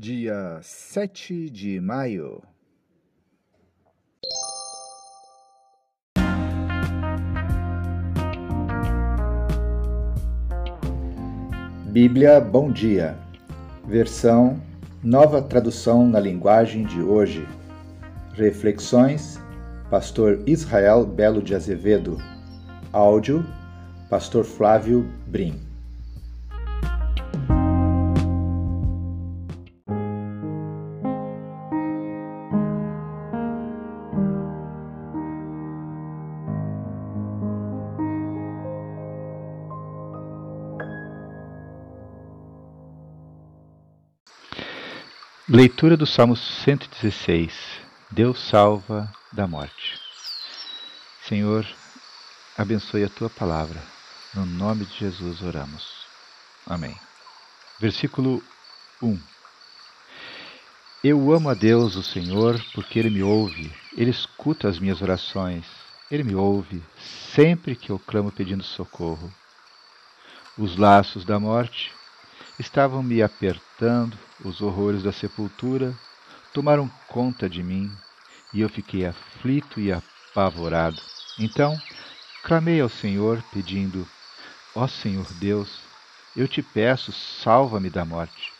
dia 7 de maio. Bíblia Bom Dia, versão Nova Tradução na Linguagem de Hoje. Reflexões, Pastor Israel Belo de Azevedo. Áudio, Pastor Flávio Brim. Leitura do Salmo 116. Deus salva da morte. Senhor, abençoe a tua palavra. No nome de Jesus oramos. Amém. Versículo 1. Eu amo a Deus, o Senhor, porque Ele me ouve, Ele escuta as minhas orações, Ele me ouve sempre que eu clamo pedindo socorro. Os laços da morte estavam me apertando, os horrores da sepultura tomaram conta de mim e eu fiquei aflito e apavorado. Então clamei ao Senhor, pedindo: Ó Senhor Deus, eu te peço, salva-me da morte.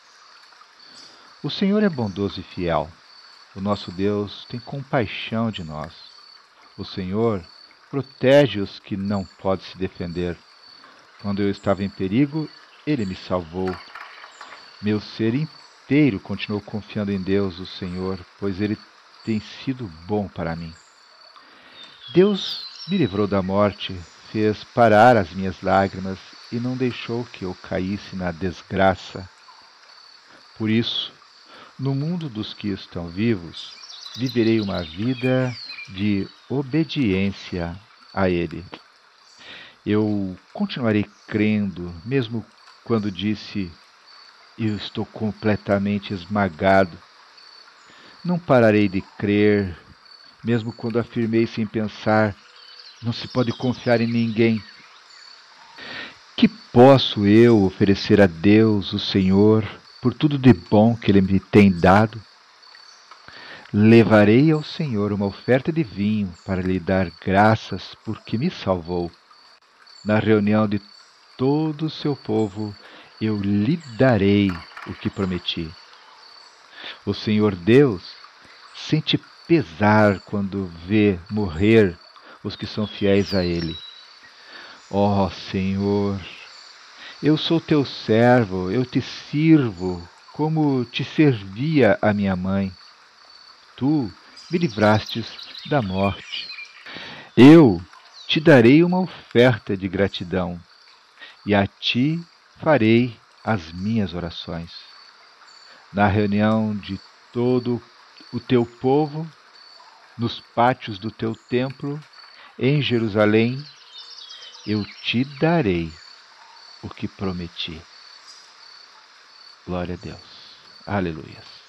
O Senhor é bondoso e fiel. O nosso Deus tem compaixão de nós. O Senhor protege os que não podem se defender. Quando eu estava em perigo, ele me salvou. Meu ser inteiro continuou confiando em Deus, o Senhor, pois Ele tem sido bom para mim. Deus me livrou da morte, fez parar as minhas lágrimas e não deixou que eu caísse na desgraça. Por isso, no mundo dos que estão vivos, viverei uma vida de obediência a Ele. Eu continuarei crendo, mesmo quando disse eu estou completamente esmagado. Não pararei de crer, mesmo quando afirmei sem pensar: não se pode confiar em ninguém. Que posso eu oferecer a Deus, o Senhor, por tudo de bom que Ele me tem dado? Levarei ao Senhor uma oferta de vinho para lhe dar graças porque me salvou. Na reunião de todo o seu povo, eu lhe darei o que prometi. O Senhor Deus sente pesar quando vê morrer os que são fiéis a Ele. Ó oh, Senhor, eu sou teu servo, eu te sirvo como te servia a minha mãe. Tu me livrastes da morte. Eu te darei uma oferta de gratidão, e a ti farei as minhas orações. Na reunião de todo o teu povo, nos pátios do teu templo, em Jerusalém, eu te darei o que prometi. Glória a Deus. Aleluia.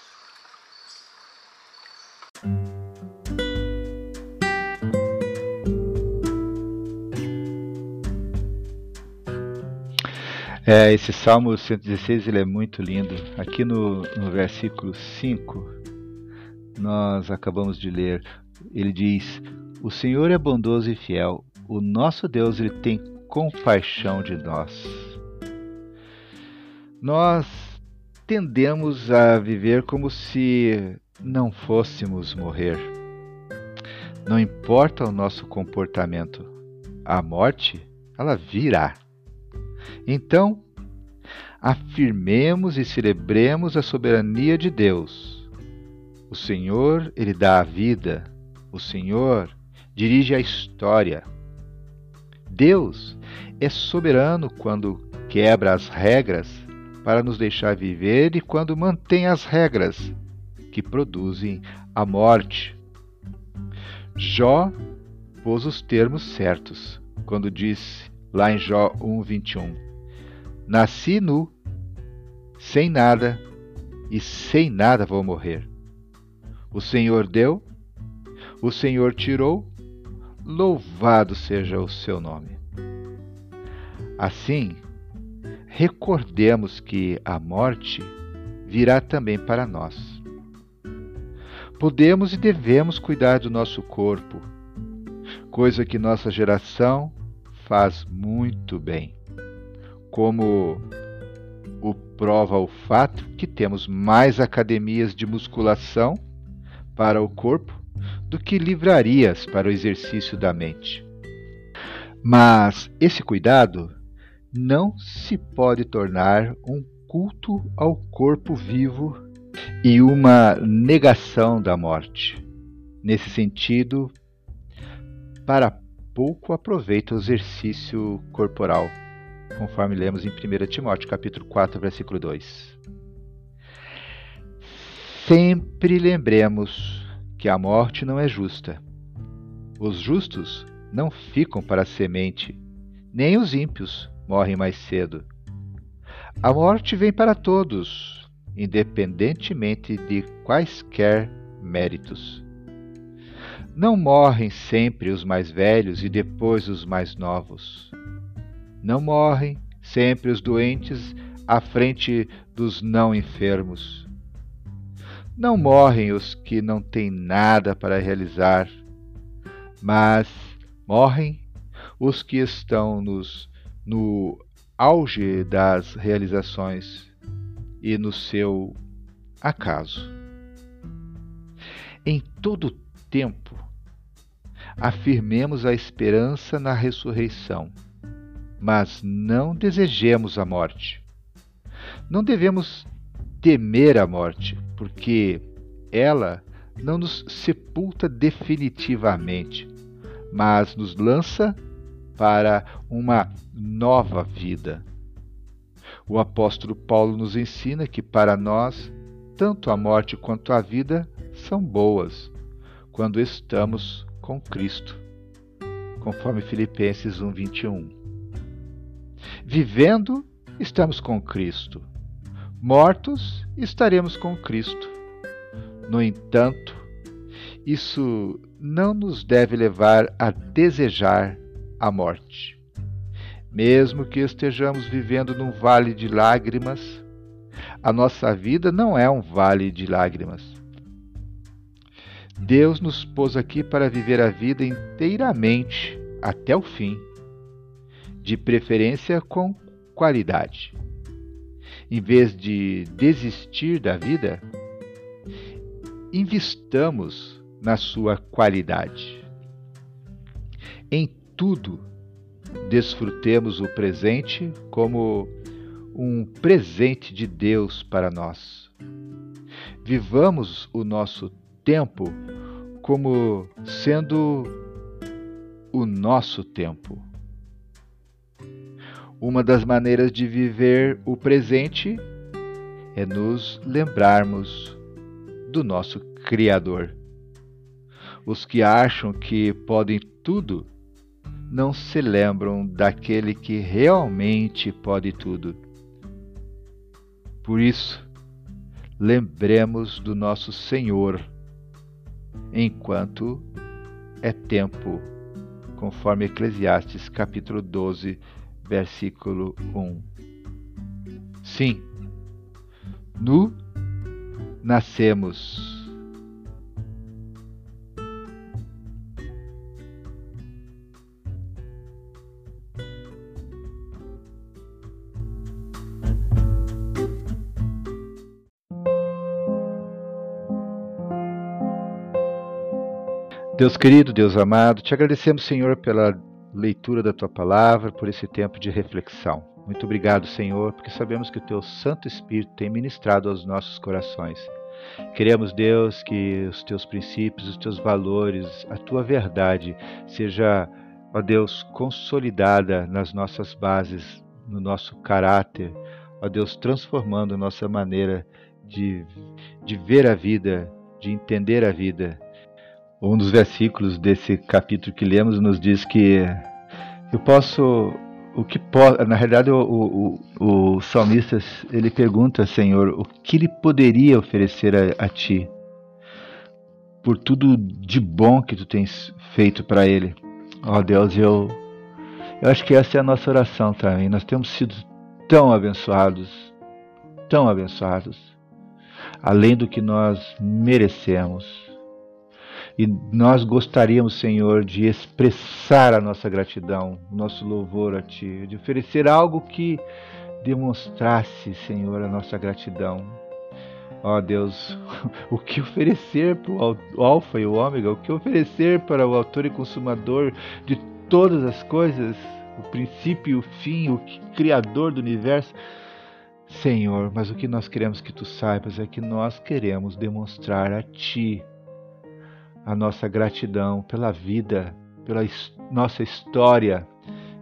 É, esse Salmo 116 ele é muito lindo. Aqui no, no versículo 5, nós acabamos de ler, ele diz: O Senhor é bondoso e fiel, o nosso Deus ele tem compaixão de nós. Nós tendemos a viver como se não fôssemos morrer. Não importa o nosso comportamento, a morte, ela virá. Então, afirmemos e celebremos a soberania de Deus. O Senhor, ele dá a vida. O Senhor dirige a história. Deus é soberano quando quebra as regras para nos deixar viver e quando mantém as regras que produzem a morte. Jó pôs os termos certos quando disse lá em Jó 1:21. Nasci nu, sem nada e sem nada vou morrer. O Senhor deu, o Senhor tirou, louvado seja o seu nome. Assim, recordemos que a morte virá também para nós. Podemos e devemos cuidar do nosso corpo, coisa que nossa geração faz muito bem, como o prova o fato que temos mais academias de musculação para o corpo do que livrarias para o exercício da mente. Mas esse cuidado não se pode tornar um culto ao corpo vivo e uma negação da morte. Nesse sentido, para pouco aproveita o exercício corporal, conforme lemos em 1 Timóteo capítulo 4, versículo 2. Sempre lembremos que a morte não é justa. Os justos não ficam para a semente, nem os ímpios morrem mais cedo. A morte vem para todos, independentemente de quaisquer méritos. Não morrem sempre os mais velhos e depois os mais novos. Não morrem sempre os doentes à frente dos não enfermos. Não morrem os que não têm nada para realizar, mas morrem os que estão nos no auge das realizações e no seu acaso. Em todo tempo, afirmemos a esperança na ressurreição, mas não desejemos a morte. Não devemos temer a morte, porque ela não nos sepulta definitivamente, mas nos lança para uma nova vida. O apóstolo Paulo nos ensina que para nós, tanto a morte quanto a vida são boas quando estamos com Cristo, conforme Filipenses 1:21. Vivendo, estamos com Cristo. Mortos, estaremos com Cristo. No entanto, isso não nos deve levar a desejar a morte. Mesmo que estejamos vivendo num vale de lágrimas, a nossa vida não é um vale de lágrimas. Deus nos pôs aqui para viver a vida inteiramente até o fim, de preferência com qualidade. Em vez de desistir da vida, investamos na sua qualidade. Em tudo, desfrutemos o presente como um presente de Deus para nós. Vivamos o nosso tempo como sendo o nosso tempo. Uma das maneiras de viver o presente é nos lembrarmos do nosso Criador. Os que acham que podem tudo não se lembram daquele que realmente pode tudo. Por isso, lembremos do nosso Senhor enquanto é tempo, conforme Eclesiastes capítulo 12, versículo 1. Sim, nu nascemos Deus querido, Deus amado, te agradecemos, Senhor, pela leitura da tua palavra, por esse tempo de reflexão. Muito obrigado, Senhor, porque sabemos que o teu Santo Espírito tem ministrado aos nossos corações. Queremos, Deus, que os teus princípios, os teus valores, a tua verdade seja, ó Deus, consolidada nas nossas bases, no nosso caráter, ó Deus, transformando nossa maneira de, de ver a vida, de entender a vida um dos versículos desse capítulo que lemos nos diz que eu posso o que pode, na realidade o, o, o, salmista ele pergunta Senhor o que ele poderia oferecer a, a ti por tudo de bom que tu tens feito para ele ó oh, Deus eu eu acho que essa é a nossa oração também nós temos sido tão abençoados tão abençoados além do que nós merecemos. E nós gostaríamos, Senhor, de expressar a nossa gratidão, o nosso louvor a Ti, de oferecer algo que demonstrasse, Senhor, a nossa gratidão. Ó oh, Deus, o que oferecer para o Alfa e o Ômega, o que oferecer para o Autor e Consumador de todas as coisas, o princípio e o fim, o Criador do universo. Senhor, mas o que nós queremos que tu saibas é que nós queremos demonstrar a Ti a nossa gratidão pela vida, pela nossa história,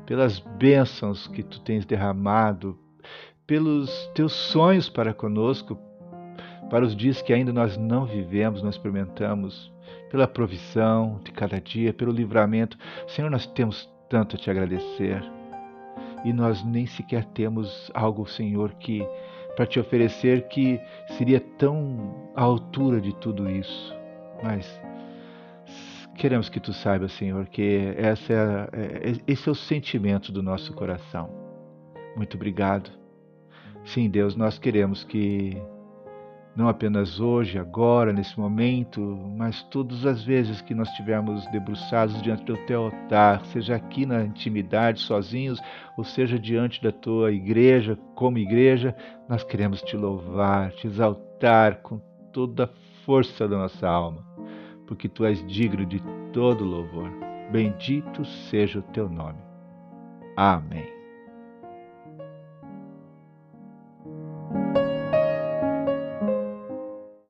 pelas bênçãos que tu tens derramado, pelos teus sonhos para conosco, para os dias que ainda nós não vivemos, não experimentamos, pela provisão de cada dia, pelo livramento. Senhor, nós temos tanto a te agradecer. E nós nem sequer temos algo, Senhor, que para te oferecer que seria tão à altura de tudo isso. Mas queremos que tu saibas, Senhor, que essa é, é, esse é o sentimento do nosso coração. Muito obrigado. Sim, Deus, nós queremos que não apenas hoje, agora, nesse momento, mas todas as vezes que nós estivermos debruçados diante do teu altar, seja aqui na intimidade, sozinhos, ou seja diante da tua igreja, como igreja, nós queremos te louvar, te exaltar com toda a força da nossa alma, porque tu és digno de todo louvor. Bendito seja o teu nome. Amém.